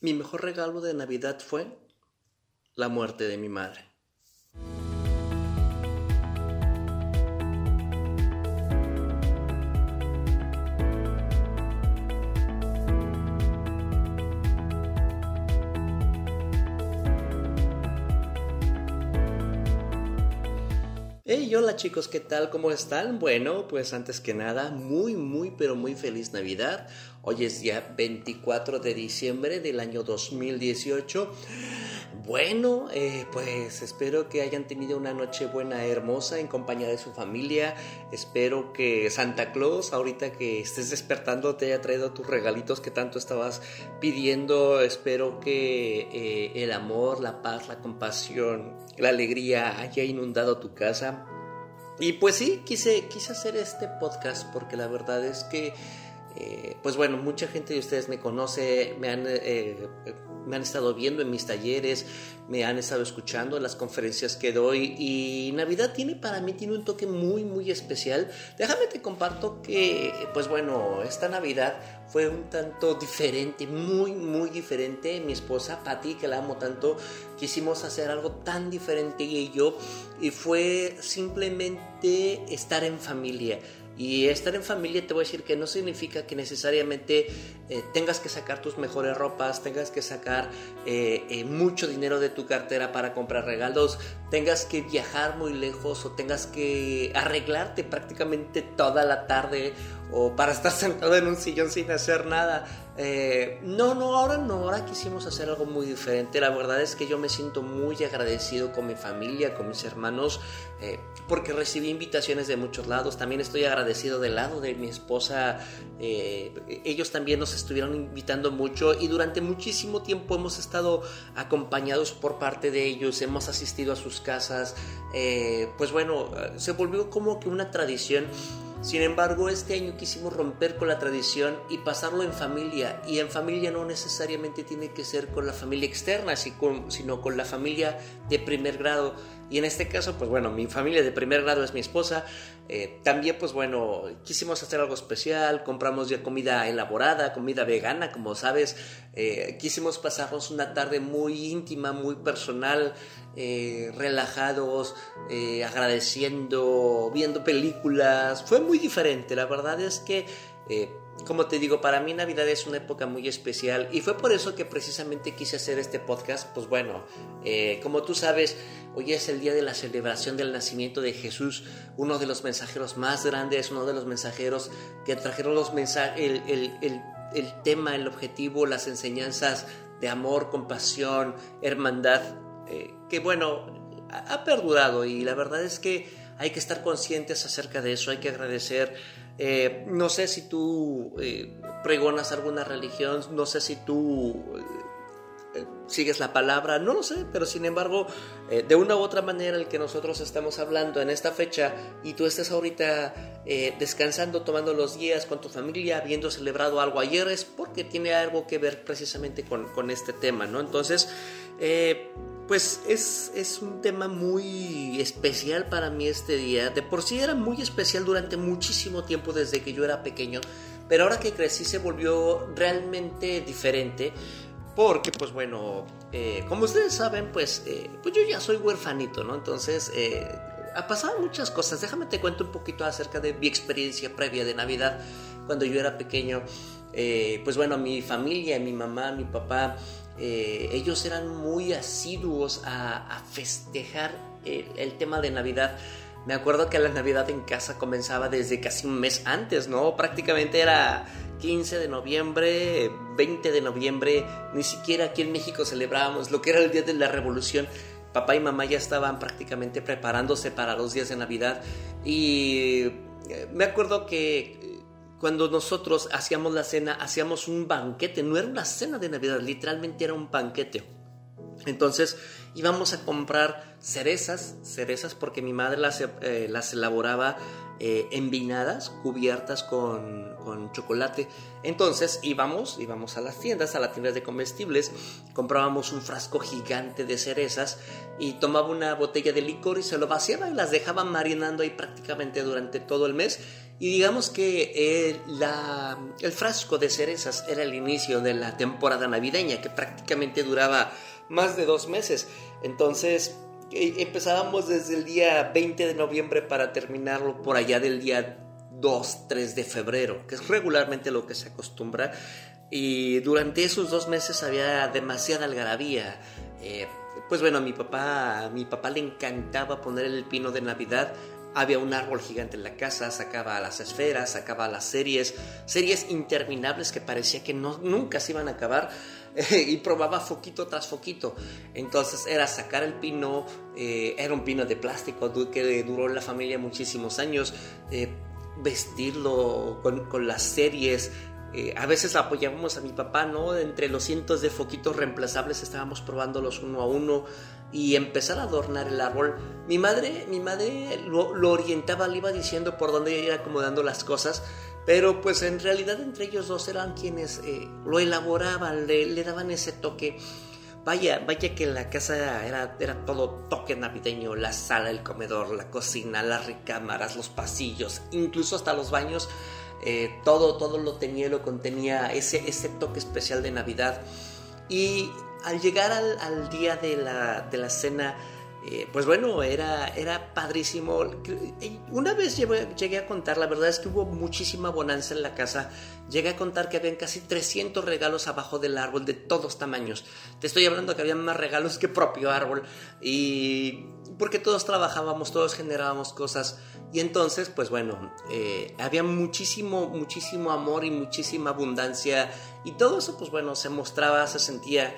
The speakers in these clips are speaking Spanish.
mi mejor regalo de Navidad fue la muerte de mi madre. Hey, hola chicos, ¿qué tal? ¿Cómo están? Bueno, pues antes que nada, muy, muy, pero muy feliz Navidad. Hoy es día 24 de diciembre del año 2018. Bueno, eh, pues espero que hayan tenido una noche buena, hermosa, en compañía de su familia. Espero que Santa Claus, ahorita que estés despertando, te haya traído tus regalitos que tanto estabas pidiendo. Espero que eh, el amor, la paz, la compasión, la alegría haya inundado tu casa. Y pues sí, quise, quise hacer este podcast porque la verdad es que eh, pues bueno, mucha gente de ustedes me conoce, me han, me han estado viendo en mis talleres, me han estado escuchando en las conferencias que doy y Navidad tiene para mí tiene un toque muy muy especial. Déjame te comparto que pues bueno, esta Navidad fue un tanto diferente, muy muy diferente. Mi esposa Patty, que la amo tanto, quisimos hacer algo tan diferente y yo y fue simplemente estar en familia. Y estar en familia te voy a decir que no significa que necesariamente eh, tengas que sacar tus mejores ropas, tengas que sacar eh, eh, mucho dinero de tu cartera para comprar regalos, tengas que viajar muy lejos o tengas que arreglarte prácticamente toda la tarde o para estar sentado en un sillón sin hacer nada. No, no, ahora no, ahora quisimos hacer algo muy diferente. La verdad es que yo me siento muy agradecido con mi familia, con mis hermanos, porque recibí invitaciones de muchos lados. También estoy agradecido del lado de mi esposa. ellos también nos estuvieron invitando mucho y durante muchísimo tiempo hemos estado acompañados por parte de ellos, hemos asistido a sus casas, eh, pues bueno, se volvió como que una tradición. Sin embargo, este año quisimos romper con la tradición y pasarlo en familia. Y en familia no necesariamente tiene que ser con la familia externa, sino con la familia de primer grado. Y en este caso, pues bueno, mi familia de primer grado es mi esposa. Eh, también, pues bueno, quisimos hacer algo especial, compramos ya comida elaborada, comida vegana, como sabes. Eh, quisimos pasarnos una tarde muy íntima, muy personal, eh, relajados, agradeciendo, viendo películas. Fue muy diferente, la verdad es que como te digo, para mí Navidad es una época muy especial y fue por eso que precisamente quise hacer este podcast. Pues bueno, eh, como tú sabes, hoy es el día de la celebración del nacimiento de Jesús, uno de los mensajeros más grandes, uno de los mensajeros que trajeron los mensajes, el, tema, el objetivo, las enseñanzas de amor, compasión, hermandad, eh, que bueno, ha perdurado y la verdad es que hay que estar conscientes acerca de eso, hay que agradecer eh, no sé si tú eh, pregonas alguna religión, no sé si tú eh, sigues la palabra, no lo sé, pero sin embargo, de una u otra manera el que nosotros estamos hablando en esta fecha y tú estés ahorita descansando, tomando los días con tu familia, habiendo celebrado algo ayer, es porque tiene algo que ver precisamente con este tema, ¿no? Entonces, pues es, es, un tema muy especial para mí este día. De por sí era muy especial durante muchísimo tiempo desde que yo era pequeño, pero ahora que crecí se volvió realmente diferente. Porque, pues bueno, eh, como ustedes saben, pues, eh, pues yo ya soy huerfanito, ¿no? Entonces, eh, ha pasado muchas cosas. Déjame te cuento un poquito acerca de mi experiencia previa de Navidad cuando yo era pequeño. pues bueno, mi familia, mi mamá, mi papá, eh, ellos eran muy asiduos a, festejar el, tema de Navidad. Me acuerdo que la Navidad en casa comenzaba desde casi un mes antes, ¿no? Prácticamente era 15 de noviembre, 20 de noviembre, ni siquiera aquí en México celebrábamos lo que era el Día de la Revolución. Papá y mamá ya estaban prácticamente preparándose para los días de Navidad y eh, me acuerdo que cuando nosotros hacíamos la cena, hacíamos un banquete, no era una cena de Navidad, literalmente era un banquete. Entonces íbamos a comprar cerezas, cerezas porque mi madre las, eh, las elaboraba eh, envinadas, cubiertas con, con, chocolate. Entonces íbamos, íbamos a las tiendas, a las tiendas de comestibles, comprábamos un frasco gigante de cerezas y tomaba una botella de licor y se lo vaciaba y las dejaba marinando ahí prácticamente durante todo el mes Y digamos que el, la, el frasco de cerezas era el inicio de la temporada navideña, que prácticamente duraba más de dos meses. Entonces eh, empezábamos desde el día 20 de noviembre para terminarlo por allá del día 2, 3 de febrero, que es regularmente lo que se acostumbra. Y durante esos dos meses había demasiada algarabía. Eh, pues bueno, a mi papá, a mi papá le encantaba poner el pino de Navidad había un árbol gigante en la casa, sacaba las esferas, sacaba las series, series interminables que parecía que no, nunca se iban a acabar y probaba foquito tras foquito. Entonces era sacar el pino, eh, era un pino de plástico que duró la familia muchísimos años, eh, vestirlo con, con las series, eh, a veces apoyábamos a mi papá, ¿no? Entre los cientos de foquitos reemplazables estábamos probándolos uno a uno y empezar a adornar el árbol. Mi madre, mi madre lo, orientaba, le iba diciendo por dónde ir acomodando las cosas, pero pues en realidad entre ellos dos eran quienes eh, lo elaboraban, le, daban ese toque. Vaya, vaya que la casa era, era todo toque navideño, la sala, el comedor, la cocina, las recámaras, los pasillos, incluso hasta los baños, eh, todo, todo lo tenía, lo contenía, ese, ese toque especial de Navidad. Y al llegar al, día de la, de la cena, eh, pues bueno, era, era padrísimo. Una vez llegué, a contar, la verdad es que hubo muchísima bonanza en la casa. Llegué a contar que habían casi 300 regalos abajo del árbol de todos tamaños. Te estoy hablando que había más regalos que propio árbol. Y porque todos trabajábamos, todos generábamos cosas. Y entonces, pues bueno, eh, había muchísimo, muchísimo amor y muchísima abundancia. Y todo eso, pues bueno, se mostraba, se sentía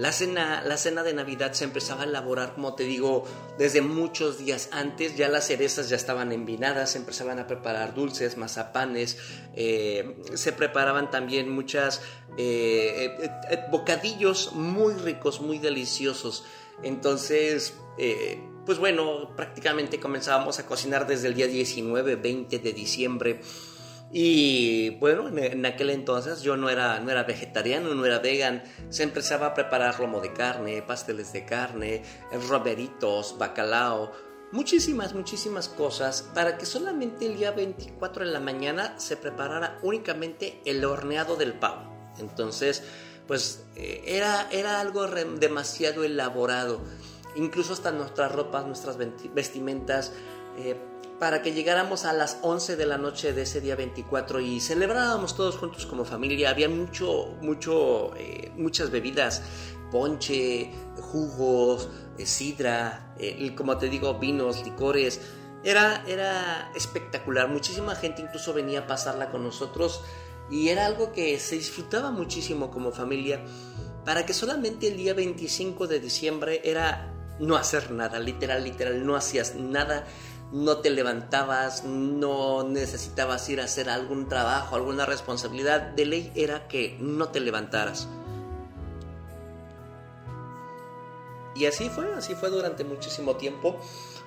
la cena, la cena de Navidad se empezaba a elaborar, como te digo, desde muchos días antes. Ya las cerezas ya estaban envinadas, se empezaban a preparar dulces, mazapanes, eh, se preparaban también muchas eh, eh, bocadillos muy ricos, muy deliciosos. Entonces, pues bueno, prácticamente comenzábamos a cocinar desde el día 19, 20 de diciembre. Y bueno, en aquel entonces yo no era, no era vegetariano, no era vegan. Se empezaba a preparar lomo de carne, pasteles de carne, roberitos, bacalao, muchísimas, muchísimas cosas para que solamente el día 24 de la mañana se preparara únicamente el horneado del pavo. Entonces, pues eh, era, era algo demasiado elaborado. Incluso hasta nuestras ropas, nuestras vestimentas. Eh, para que llegáramos a las 11 de la noche de ese día 24 y celebrábamos todos juntos como familia. Había mucho, mucho, eh, muchas bebidas, ponche, jugos, eh, sidra, eh, como te digo, vinos, licores. Era, era espectacular. Muchísima gente incluso venía a pasarla con nosotros y era algo que se disfrutaba muchísimo como familia. Para que solamente el día 25 de diciembre era no hacer nada, literal, literal, no hacías nada no te levantabas, no necesitabas ir a hacer algún trabajo, alguna responsabilidad, de ley era que no te levantaras. Y así fue, así fue durante muchísimo tiempo.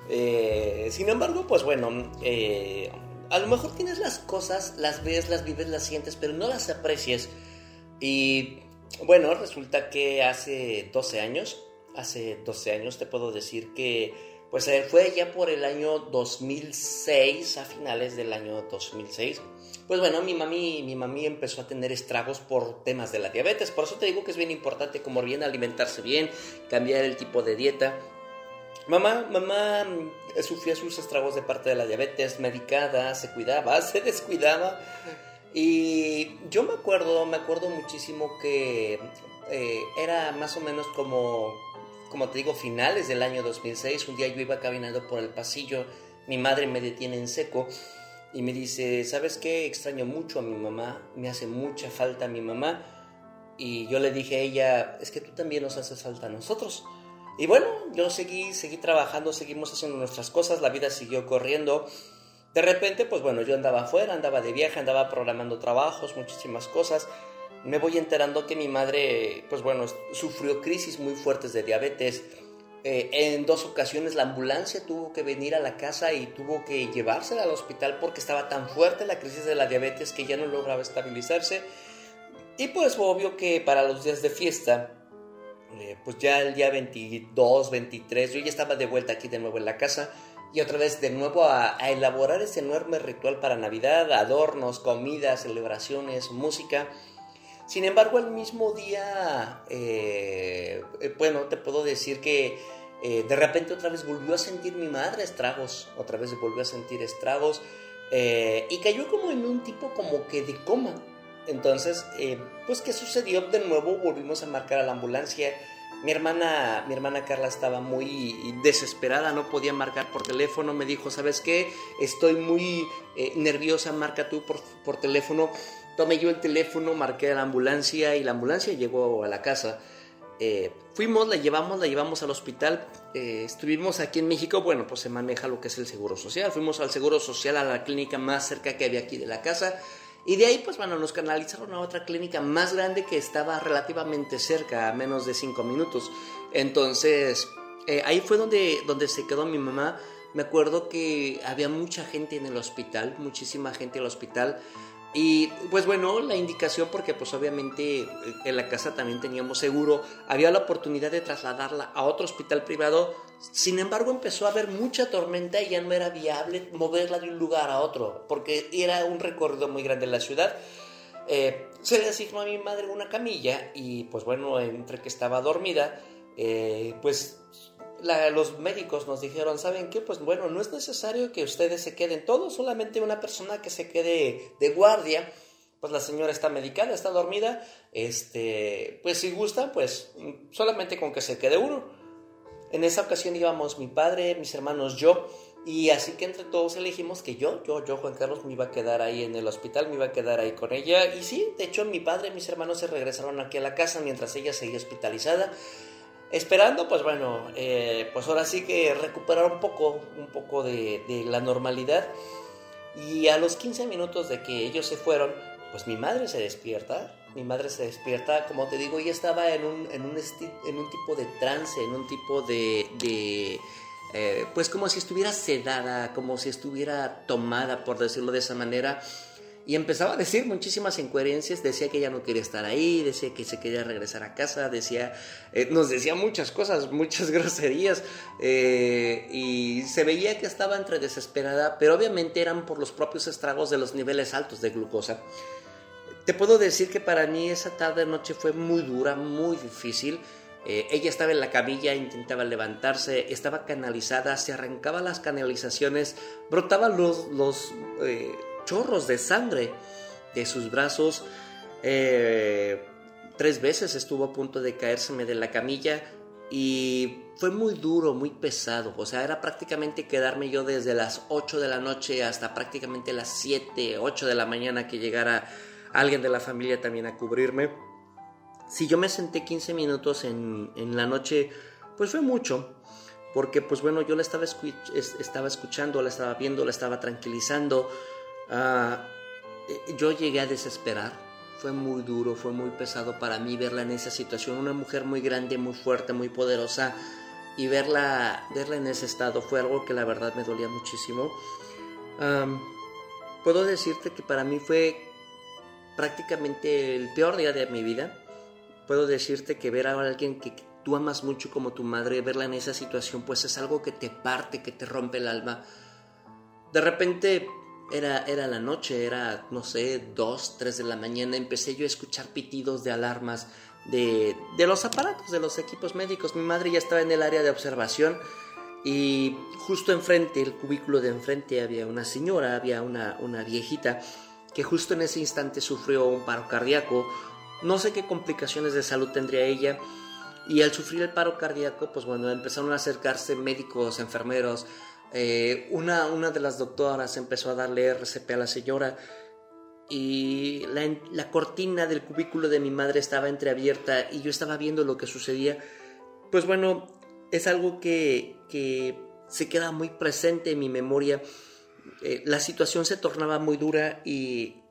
Eh, sin embargo, pues bueno, eh, a lo mejor tienes las cosas, las ves, las vives, las sientes, pero no las aprecias. Y bueno, resulta que hace 12 años, hace 12 años te puedo decir que pues eh, fue ya por el año 2006, a finales del año 2006. Pues bueno, mi mami, mi mami empezó a tener estragos por temas de la diabetes. Por eso te digo que es bien importante como bien alimentarse bien, cambiar el tipo de dieta. Mamá, mamá mm, sufría sus estragos de parte de la diabetes, medicada, se cuidaba, se descuidaba. Y yo me acuerdo, me acuerdo muchísimo que eh, era más o menos como como te digo, finales del año 2006, un día yo iba caminando por el pasillo, mi madre me detiene en seco y me dice, ¿sabes qué? Extraño mucho a mi mamá, me hace mucha falta a mi mamá. Y yo le dije a ella, es que tú también nos haces falta a nosotros. Y bueno, yo seguí, seguí trabajando, seguimos haciendo nuestras cosas, la vida siguió corriendo. De repente, pues bueno, yo andaba afuera, andaba de viaje, andaba programando trabajos, muchísimas cosas me voy enterando que mi madre, pues bueno, sufrió crisis muy fuertes de diabetes. Eh, en dos ocasiones la ambulancia tuvo que venir a la casa y tuvo que llevársela al hospital porque estaba tan fuerte la crisis de la diabetes que ya no lograba estabilizarse. Y pues obvio que para los días de fiesta, eh, pues ya el día 22, 23, yo ya estaba de vuelta aquí de nuevo en la casa y otra vez de nuevo a, elaborar ese enorme ritual para Navidad, adornos, comidas, celebraciones, música. Sin embargo, el mismo día, eh, eh, bueno, te puedo decir que eh, de repente otra vez volvió a sentir mi madre estragos, otra vez volvió a sentir estragos y cayó como en un tipo como que de coma. Entonces, pues, ¿qué sucedió? De nuevo volvimos a marcar a la ambulancia mi hermana, mi hermana Carla estaba muy desesperada, no podía marcar por teléfono, me dijo, ¿sabes qué? Estoy muy eh, nerviosa, marca tú por, teléfono. Tomé yo el teléfono, marqué a la ambulancia y la ambulancia llegó a la casa. Eh, fuimos, la llevamos, la llevamos al hospital. Eh, estuvimos aquí en México, bueno, pues se maneja lo que es el seguro social. Fuimos al seguro social, a la clínica más cerca que había aquí de la casa. Y de ahí, pues bueno, nos canalizaron a otra clínica más grande que estaba relativamente cerca, a menos de cinco minutos. Entonces, eh, ahí fue donde, donde se quedó mi mamá. Me acuerdo que había mucha gente en el hospital, muchísima gente en el hospital. Y pues bueno, la indicación, porque pues obviamente eh, en la casa también teníamos seguro, había la oportunidad de trasladarla a otro hospital privado. Sin embargo, empezó a haber mucha tormenta y ya no era viable moverla de un lugar a otro, porque era un recorrido muy grande en la ciudad. Eh, se le asignó a mi madre una camilla y pues bueno, entre que estaba dormida, eh, pues los médicos nos dijeron, ¿saben qué? Pues bueno, no es necesario que ustedes se queden todos, solamente una persona que se quede de guardia. Pues la señora está medicada, está dormida. Este, pues si gusta, pues solamente con que se quede uno. En esa ocasión íbamos mi padre, mis hermanos, yo. Y así que entre todos elegimos que yo, yo, yo, Juan Carlos, me iba a quedar ahí en el hospital, me iba a quedar ahí con ella. Y sí, de hecho, mi padre y mis hermanos se regresaron aquí a la casa mientras ella seguía hospitalizada esperando, pues bueno, eh, pues ahora sí que recuperar un poco, un poco de, la normalidad. Y a los 15 minutos de que ellos se fueron, pues mi madre se despierta, mi madre se despierta, como te digo, ella estaba en un, en un, tipo de trance, en un tipo de, de eh, pues como si estuviera sedada, como si estuviera tomada, por decirlo de esa manera y empezaba a decir muchísimas incoherencias, decía que ya no quería estar ahí, decía que se quería regresar a casa, decía, eh, nos decía muchas cosas, muchas groserías, eh, y se veía que estaba entre desesperada, pero obviamente eran por los propios estragos de los niveles altos de glucosa. Te puedo decir que para mí esa tarde noche fue muy dura, muy difícil. Eh, ella estaba en la camilla, intentaba levantarse, estaba canalizada, se arrancaba las canalizaciones, brotaban los, los chorros de sangre de sus brazos. Eh, tres veces estuvo a punto de caérseme de la camilla y fue muy duro, muy pesado. O sea, era prácticamente quedarme yo desde las 8 de la noche hasta prácticamente las 7, 8 de la mañana que llegara alguien de la familia también a cubrirme. Si yo me senté 15 minutos en, en la noche, pues fue mucho. Porque pues bueno, yo la estaba, estaba escuchando, la estaba viendo, la estaba tranquilizando. Ah, eh, yo llegué a desesperar. Fue muy duro, fue muy pesado para mí verla en esa situación. Una mujer muy grande, muy fuerte, muy poderosa. Y verla, verla en ese estado fue algo que la verdad me dolía muchísimo. puedo decirte que para mí fue prácticamente el peor día de mi vida. Puedo decirte que ver a alguien que tú amas mucho como tu madre, verla en esa situación, pues es algo que te parte, que te rompe el alma. De repente era, era la noche, era, no sé, dos, tres de la mañana, empecé yo a escuchar pitidos de alarmas de, de los aparatos, de los equipos médicos. Mi madre ya estaba en el área de observación y justo enfrente, el cubículo de enfrente, había una señora, había una, una viejita que justo en ese instante sufrió un paro cardíaco. No sé qué complicaciones de salud tendría ella. Y al sufrir el paro cardíaco, pues bueno, empezaron a acercarse médicos, enfermeros, eh, una, una de las doctoras empezó a darle RCP a la señora y la, cortina del cubículo de mi madre estaba entreabierta y yo estaba viendo lo que sucedía. Pues bueno, es algo que, que se queda muy presente en mi memoria. Eh, la situación se tornaba muy dura y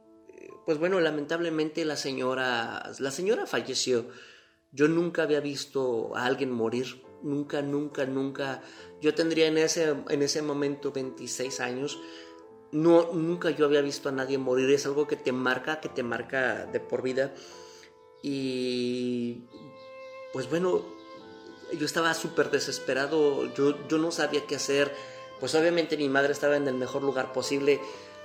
pues bueno, lamentablemente la señora, la señora falleció. Yo nunca había visto a alguien morir, nunca, nunca, nunca yo tendría en ese, en ese momento 26 años. No, nunca yo había visto a nadie morir. Es algo que te marca, que te marca de por vida. Y pues bueno, yo estaba súper desesperado. Yo, yo no sabía qué hacer. pues obviamente mi madre estaba en el mejor lugar posible.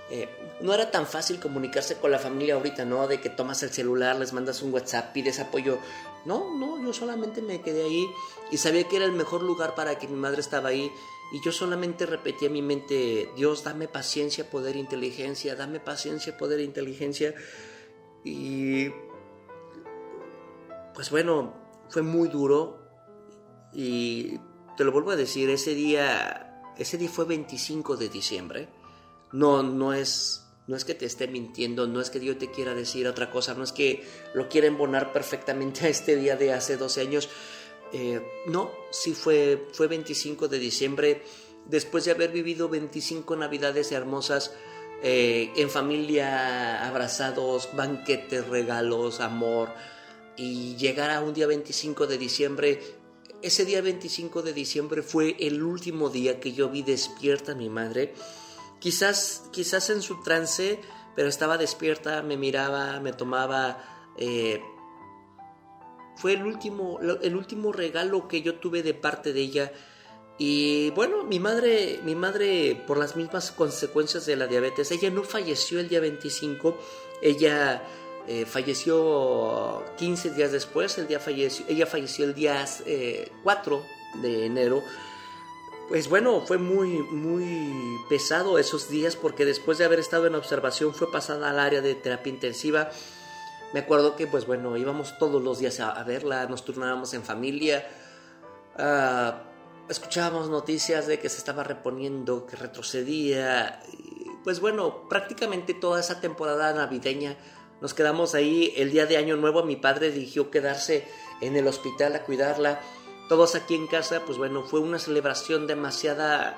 Eh, no era tan fácil comunicarse con la familia ahorita, ¿no? De que tomas el celular, les mandas un WhatsApp, pides apoyo. No, no, yo solamente me quedé ahí y sabía que era el mejor lugar para que mi madre estaba ahí. Y yo solamente repetía en mi mente, Dios, dame paciencia, poder, inteligencia, dame paciencia, poder, inteligencia. Y pues bueno, fue muy duro. Y te lo vuelvo a decir, ese día, ese día fue 25 de diciembre. No, no es, no es que te esté mintiendo, no es que Dios te quiera decir otra cosa, no es que lo quiera embonar perfectamente a este día de hace 12 años. Eh, no, sí fue, fue 25 de diciembre, después de haber vivido 25 navidades hermosas, eh, en familia, abrazados, banquetes, regalos, amor, y llegar a un día 25 de diciembre, ese día 25 de diciembre fue el último día que yo vi despierta a mi madre Quizás, quizás en su trance, pero estaba despierta, me miraba, me tomaba. Eh, fue el último, el último regalo que yo tuve de parte de ella. Y bueno, mi madre, mi madre, por las mismas consecuencias de la diabetes, ella no falleció el día 25, ella eh, falleció 15 días después, el día falleció, ella falleció el día 4 eh, de enero pues bueno, fue muy, muy pesado esos días porque después de haber estado en observación fue pasada al área de terapia intensiva. Me acuerdo que, pues bueno, íbamos todos los días a, verla, nos turnábamos en familia, ah, escuchábamos noticias de que se estaba reponiendo, que retrocedía. pues bueno, prácticamente toda esa temporada navideña nos quedamos ahí. El día de Año Nuevo mi padre eligió quedarse en el hospital a cuidarla todos aquí en casa, pues bueno, fue una celebración demasiada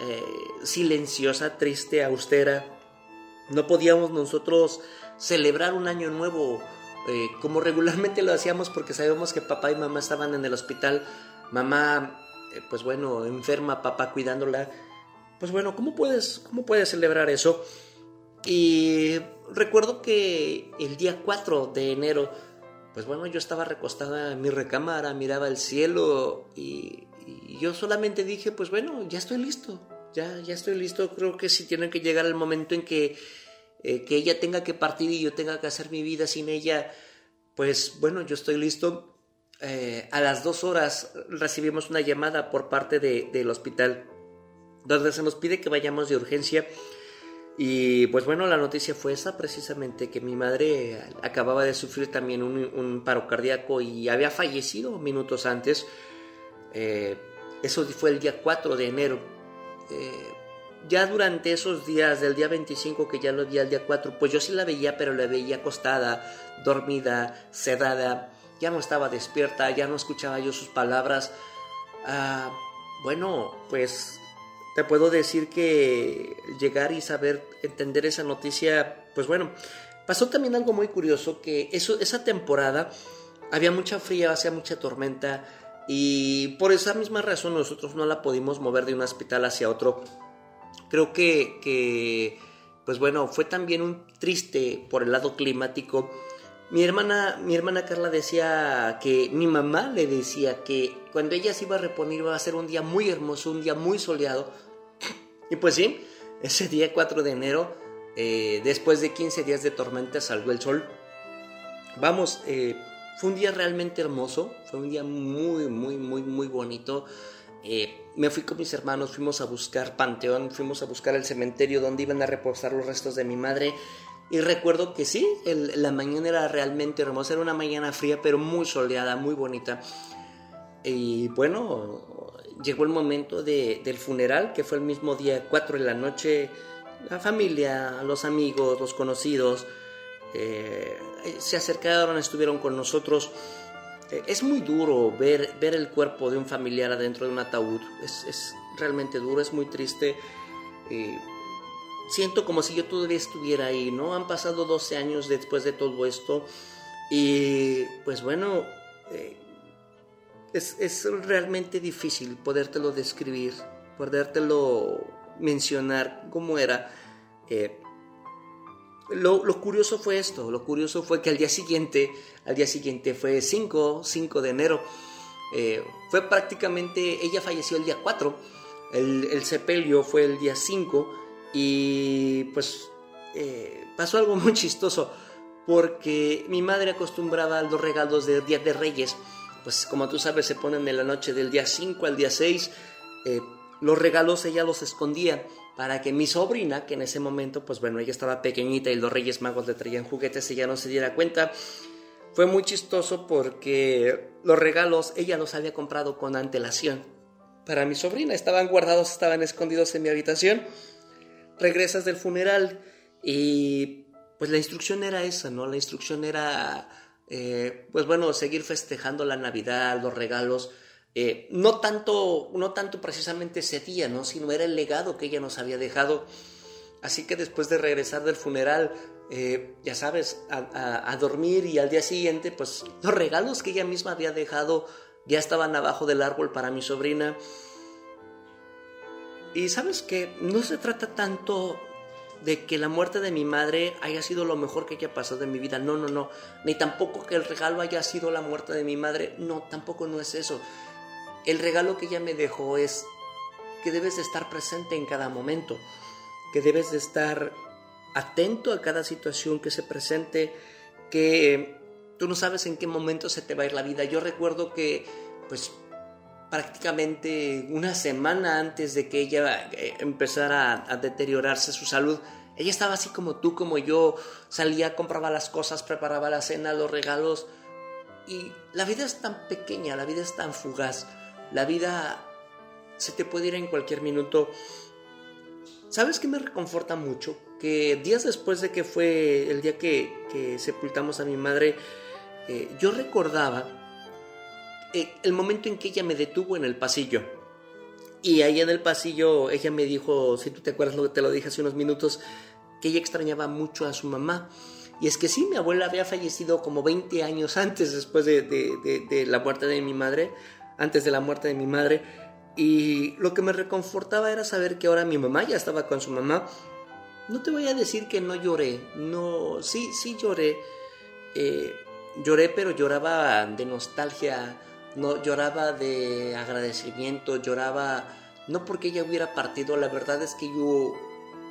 eh, silenciosa, triste, austera. No podíamos nosotros celebrar un año nuevo eh, como regularmente lo hacíamos porque sabíamos que papá y mamá estaban en el hospital. Mamá, eh, pues bueno, enferma, papá cuidándola. Pues bueno, ¿cómo puedes, cómo puedes celebrar eso? Y recuerdo que el día 4 de enero pues bueno, yo estaba recostada en mi recámara, miraba el cielo y, yo solamente dije, pues bueno, ya estoy listo, ya, ya estoy listo, creo que sí tiene que llegar el momento en que, eh, que ella tenga que partir y yo tenga que hacer mi vida sin ella, pues bueno, yo estoy listo. Eh, a las dos horas recibimos una llamada por parte del hospital donde se nos pide que vayamos de urgencia y pues bueno, la noticia fue esa precisamente, que mi madre acababa de sufrir también un, paro cardíaco y había fallecido minutos antes. Eh, eso fue el día 4 de enero. Eh, ya durante esos días, del día 25 que ya lo vi el día 4, pues yo sí la veía, pero la veía acostada, dormida, sedada, ya no estaba despierta, ya no escuchaba yo sus palabras. Ah, bueno, pues te puedo decir que llegar y saber entender esa noticia, pues bueno, pasó también algo muy curioso, que eso, esa temporada había mucha fría, hacía mucha tormenta y por esa misma razón nosotros no la pudimos mover de un hospital hacia otro. Creo que, que pues bueno, fue también un triste por el lado climático. Mi hermana, mi hermana Carla decía que mi mamá le decía que cuando ella se iba a reponer iba a ser un día muy hermoso, un día muy soleado, y pues sí, ese día 4 de enero, eh, después de 15 días de tormenta, salió el sol. Vamos, eh, fue un día realmente hermoso, fue un día muy, muy, muy, muy bonito. Eh, me fui con mis hermanos, fuimos a buscar Panteón, fuimos a buscar el cementerio donde iban a reposar los restos de mi madre. Y recuerdo que sí, la mañana era realmente hermosa, era una mañana fría, pero muy soleada, muy bonita. Y bueno, llegó el momento del funeral, que fue el mismo día 4 de la noche. La familia, los amigos, los conocidos eh, se acercaron, estuvieron con nosotros. Eh, es muy duro ver, el cuerpo de un familiar adentro de un ataúd. Es, realmente duro, es muy triste. Eh, siento como si yo todavía estuviera ahí, ¿no? Han pasado 12 años después de todo esto. Y pues bueno, es, realmente difícil podértelo describir, podértelo mencionar cómo era. Eh, lo, curioso fue esto, lo curioso fue que al día siguiente, al día siguiente fue 5, 5 de enero, eh, fue prácticamente, ella falleció el día 4, El, sepelio fue el día 5 y pues eh, pasó algo muy chistoso porque mi madre acostumbraba a los regalos del Día de Reyes. Pues como tú sabes se ponen en la noche del día 5 al día 6. Eh, los regalos ella los escondía para que mi sobrina, que en ese momento, pues bueno, ella estaba pequeñita y los Reyes Magos le traían juguetes, ella no se diera cuenta. Fue muy chistoso porque los regalos ella los había comprado con antelación. Para mi sobrina estaban guardados, estaban escondidos en mi habitación. Regresas del funeral y pues la instrucción era esa, ¿no? La instrucción era, eh, pues bueno, seguir festejando la Navidad, los regalos eh, no, tanto, no tanto precisamente ese día, ¿no? sino era el legado que ella nos había dejado. Así que después de regresar del funeral, eh, ya sabes, a, dormir y al día siguiente, pues los regalos que ella misma había dejado ya estaban abajo del árbol para mi sobrina. Y sabes que no se trata tanto de que la muerte de mi madre haya sido lo mejor que haya pasado en mi vida. No, no, no. Ni tampoco que el regalo haya sido la muerte de mi madre. No, tampoco no es eso. El regalo que ella me dejó es que debes de estar presente en cada momento, que debes de estar atento a cada situación que se presente, que tú no sabes en qué momento se te va a ir la vida. Yo recuerdo que, pues, prácticamente una semana antes de que ella eh, empezara a, deteriorarse su salud, ella estaba así como tú, como yo, salía, compraba las cosas, preparaba la cena, los regalos, y la vida es tan pequeña, la vida es tan fugaz. La vida se te puede ir en cualquier minuto. ¿Sabes qué me reconforta mucho? Que días después de que fue el día que, sepultamos a mi madre, eh, yo recordaba el momento en que ella me detuvo en el pasillo. Y ahí en el pasillo ella me dijo, si tú te acuerdas lo que te lo dije hace unos minutos, que ella extrañaba mucho a su mamá. Y es que sí, mi abuela había fallecido como 20 años antes, después de la muerte de mi madre, antes de la muerte de mi madre. Y lo que me reconfortaba era saber que ahora mi mamá ya estaba con su mamá. No te voy a decir que no lloré, no, sí, sí lloré. Eh, lloré, pero lloraba de nostalgia, no, lloraba de agradecimiento, lloraba no porque ella hubiera partido, la verdad es que yo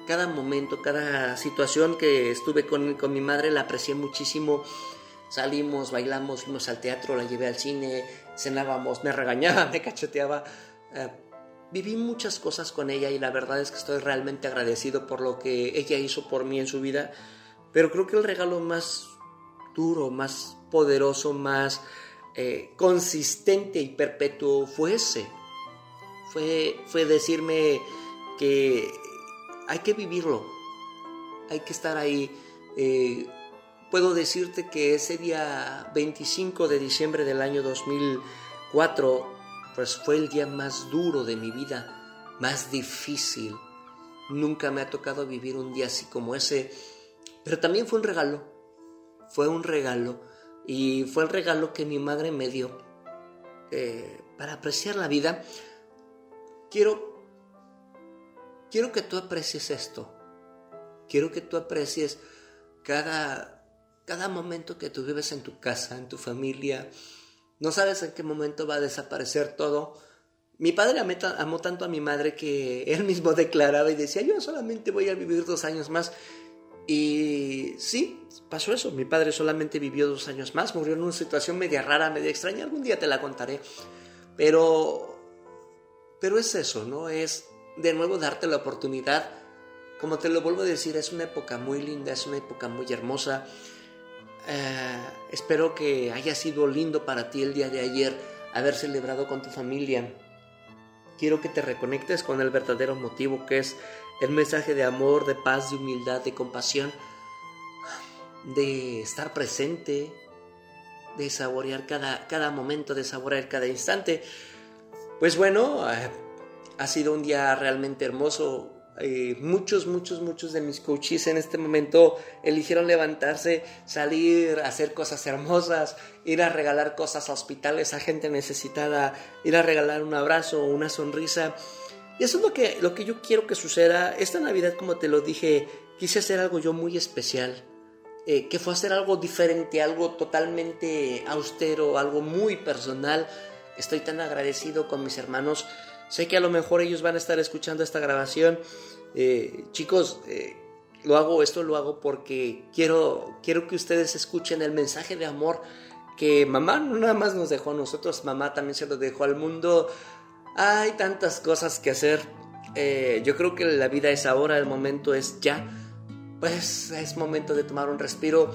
cada momento, cada situación que estuve con, con mi madre la aprecié muchísimo. Salimos, bailamos, fuimos al teatro, la llevé al cine, cenábamos, me regañaba, me cacheteaba. Eh, viví muchas cosas con ella y la verdad es que estoy realmente agradecido por lo que ella hizo por mí en su vida. Pero creo que el regalo más duro, más poderoso, más eh, consistente y perpetuo fue ese. Fue, fue decirme que hay que vivirlo, hay que estar ahí. Eh, puedo decirte que ese día 25 de diciembre del año 2004, pues fue el día más duro de mi vida, más difícil. Nunca me ha tocado vivir un día así como ese, pero también fue un regalo, fue un regalo, y fue el regalo que mi madre me dio eh, para apreciar la vida. Quiero, quiero que tú aprecies esto, quiero que tú aprecies cada cada momento que tú vives en tu casa, en tu familia, no sabes en qué momento va a desaparecer todo. Mi padre amó tanto a mi madre que él mismo declaraba y decía, yo solamente voy a vivir dos años más. Y sí, pasó eso. Mi padre solamente vivió dos años más, murió en una situación media rara, media extraña. Algún día te la contaré. Pero, pero es eso, ¿no? Es de nuevo darte la oportunidad. Como te lo vuelvo a decir, es una época muy linda, es una época muy hermosa. Eh, espero que haya sido lindo para ti el día de ayer haber celebrado con tu familia. Quiero que te reconectes con el verdadero motivo que es el mensaje de amor, de paz, de humildad, de compasión, de estar presente, de saborear cada, cada momento, de saborear cada instante. Pues bueno, eh, ha sido un día realmente hermoso. Eh, muchos, muchos, muchos de mis coaches en este momento eligieron levantarse, salir, hacer cosas hermosas, ir a regalar cosas a hospitales, a gente necesitada, ir a regalar un abrazo, una sonrisa. Y eso es lo que, lo que yo quiero que suceda. Esta Navidad, como te lo dije, quise hacer algo yo muy especial. Eh, que fue hacer algo diferente, algo totalmente austero, algo muy personal. Estoy tan agradecido con mis hermanos Sé que a lo mejor ellos van a estar escuchando esta grabación. Eh, chicos, eh, lo hago, esto lo hago porque quiero, quiero que ustedes escuchen el mensaje de amor que mamá no nada más nos dejó a nosotros, mamá también se lo dejó al mundo. Hay tantas cosas que hacer. Yo creo que la vida es ahora, el momento es ya. Pues es momento de tomar un respiro.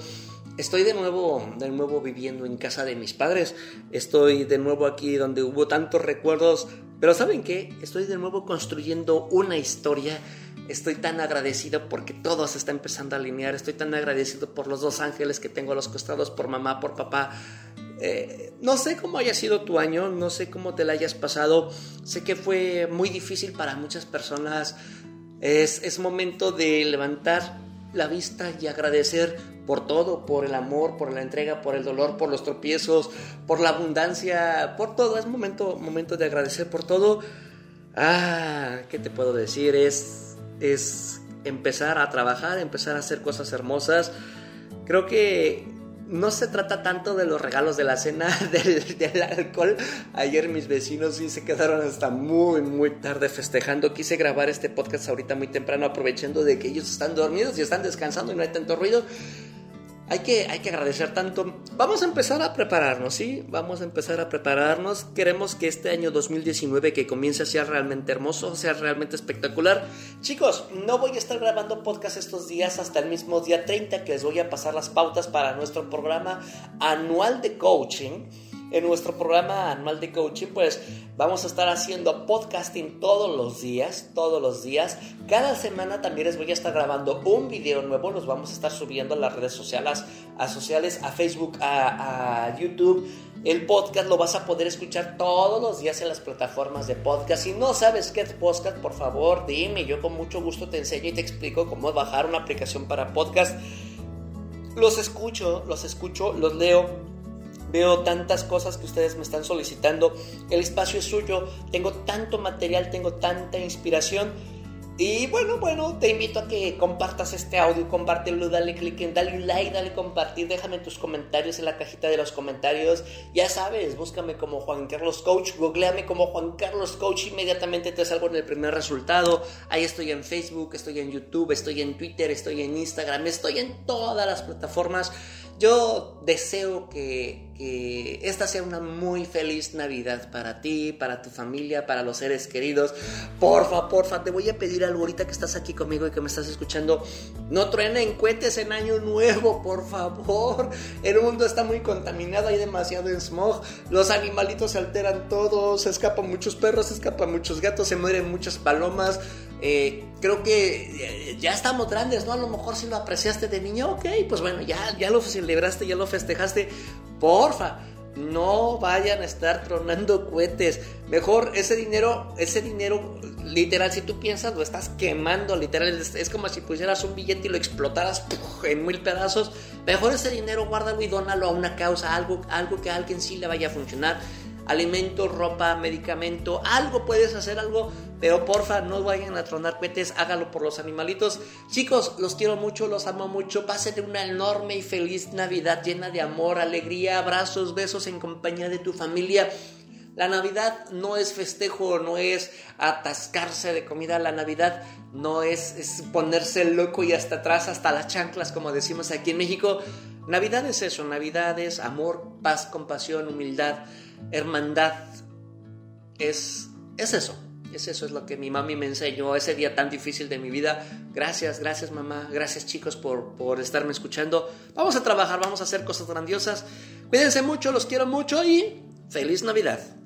Estoy de nuevo, de nuevo viviendo en casa de mis padres. Estoy de nuevo aquí donde hubo tantos recuerdos. Pero ¿saben qué? Estoy de nuevo construyendo una historia. Estoy tan agradecido porque todo se está empezando a alinear. Estoy tan agradecido por los dos ángeles que tengo a los costados, por mamá, por papá. Eh, no sé cómo haya sido tu año, no sé cómo te la hayas pasado. Sé que fue muy difícil para muchas personas. Es, es momento de levantar la vista y agradecer por todo, por el amor, por la entrega, por el dolor, por los tropiezos, por la abundancia, por todo. Es momento, momento de agradecer por todo. Ah, ¿qué te puedo decir? Es, es empezar a trabajar, empezar a hacer cosas hermosas. Creo que no se trata tanto de los regalos de la cena del, alcohol. Ayer mis vecinos sí se quedaron hasta muy, muy tarde festejando. Quise grabar este podcast ahorita muy temprano, aprovechando de que ellos están dormidos y están descansando y no hay tanto ruido hay que, hay que agradecer tanto. Vamos a empezar a prepararnos, ¿sí? Vamos a empezar a prepararnos. Queremos que este año 2019 que comience sea realmente hermoso, sea realmente espectacular. Chicos, no voy a estar grabando podcast estos días hasta el mismo día 30 que les voy a pasar las pautas para nuestro programa anual de coaching en nuestro programa anual de coaching, pues vamos a estar haciendo podcasting todos los días, todos los días. Cada semana también les voy a estar grabando un video nuevo, los vamos a estar subiendo a las redes sociales, a, sociales, a Facebook, a, YouTube. El podcast lo vas a poder escuchar todos los días en las plataformas de podcast. Si no sabes qué es podcast, por favor, dime. Yo con mucho gusto te enseño y te explico cómo bajar una aplicación para podcast. Los escucho, los escucho, los leo Veo tantas cosas que ustedes me están solicitando. El espacio es suyo. Tengo tanto material, tengo tanta inspiración. Y bueno, bueno, te invito a que compartas este audio, compártelo, dale click en, dale like, dale compartir, déjame tus comentarios en la cajita de los comentarios. Ya sabes, búscame como Juan Carlos Coach, googleame como Juan Carlos Coach, inmediatamente te salgo en el primer resultado. Ahí estoy en Facebook, estoy en YouTube, estoy en Twitter, estoy en Instagram, estoy en todas las plataformas. Yo deseo que, esta sea una muy feliz Navidad para ti, para tu familia, para los seres queridos. Porfa, porfa, te voy a pedir algo ahorita que estás aquí conmigo y que me estás escuchando. No truenen cohetes en año nuevo, por favor. El mundo está muy contaminado, hay demasiado smog. Los animalitos se alteran todos, se escapan muchos perros, se escapan muchos gatos, se mueren muchas palomas. Eh, creo que ya estamos grandes, ¿no? A lo mejor si lo apreciaste de niño, ok, pues bueno, ya, ya lo celebraste, ya lo festejaste. Porfa, no vayan a estar tronando cohetes. Mejor ese dinero, ese dinero, literal, si tú piensas, lo estás quemando, literal. Es, como si pusieras un billete y lo explotaras en mil pedazos. Mejor ese dinero, guárdalo y dónalo a una causa, algo, algo que a alguien sí le vaya a funcionar alimento, ropa, medicamento, algo puedes hacer algo, pero porfa no vayan a tronar cohetes, hágalo por los animalitos. Chicos, los quiero mucho, los amo mucho, pásenle una enorme y feliz Navidad llena de amor, alegría, abrazos, besos en compañía de tu familia. La Navidad no es festejo, no es atascarse de comida. La Navidad no es, ponerse loco y hasta atrás, hasta las chanclas, como decimos aquí en México. Navidad es eso, Navidad es amor, paz, compasión, humildad hermandad es, es eso. Es eso, es lo que mi mami me enseñó ese día tan difícil de mi vida. Gracias, gracias mamá, gracias chicos por, por estarme escuchando. Vamos a trabajar, vamos a hacer cosas grandiosas. Cuídense mucho, los quiero mucho y feliz Navidad.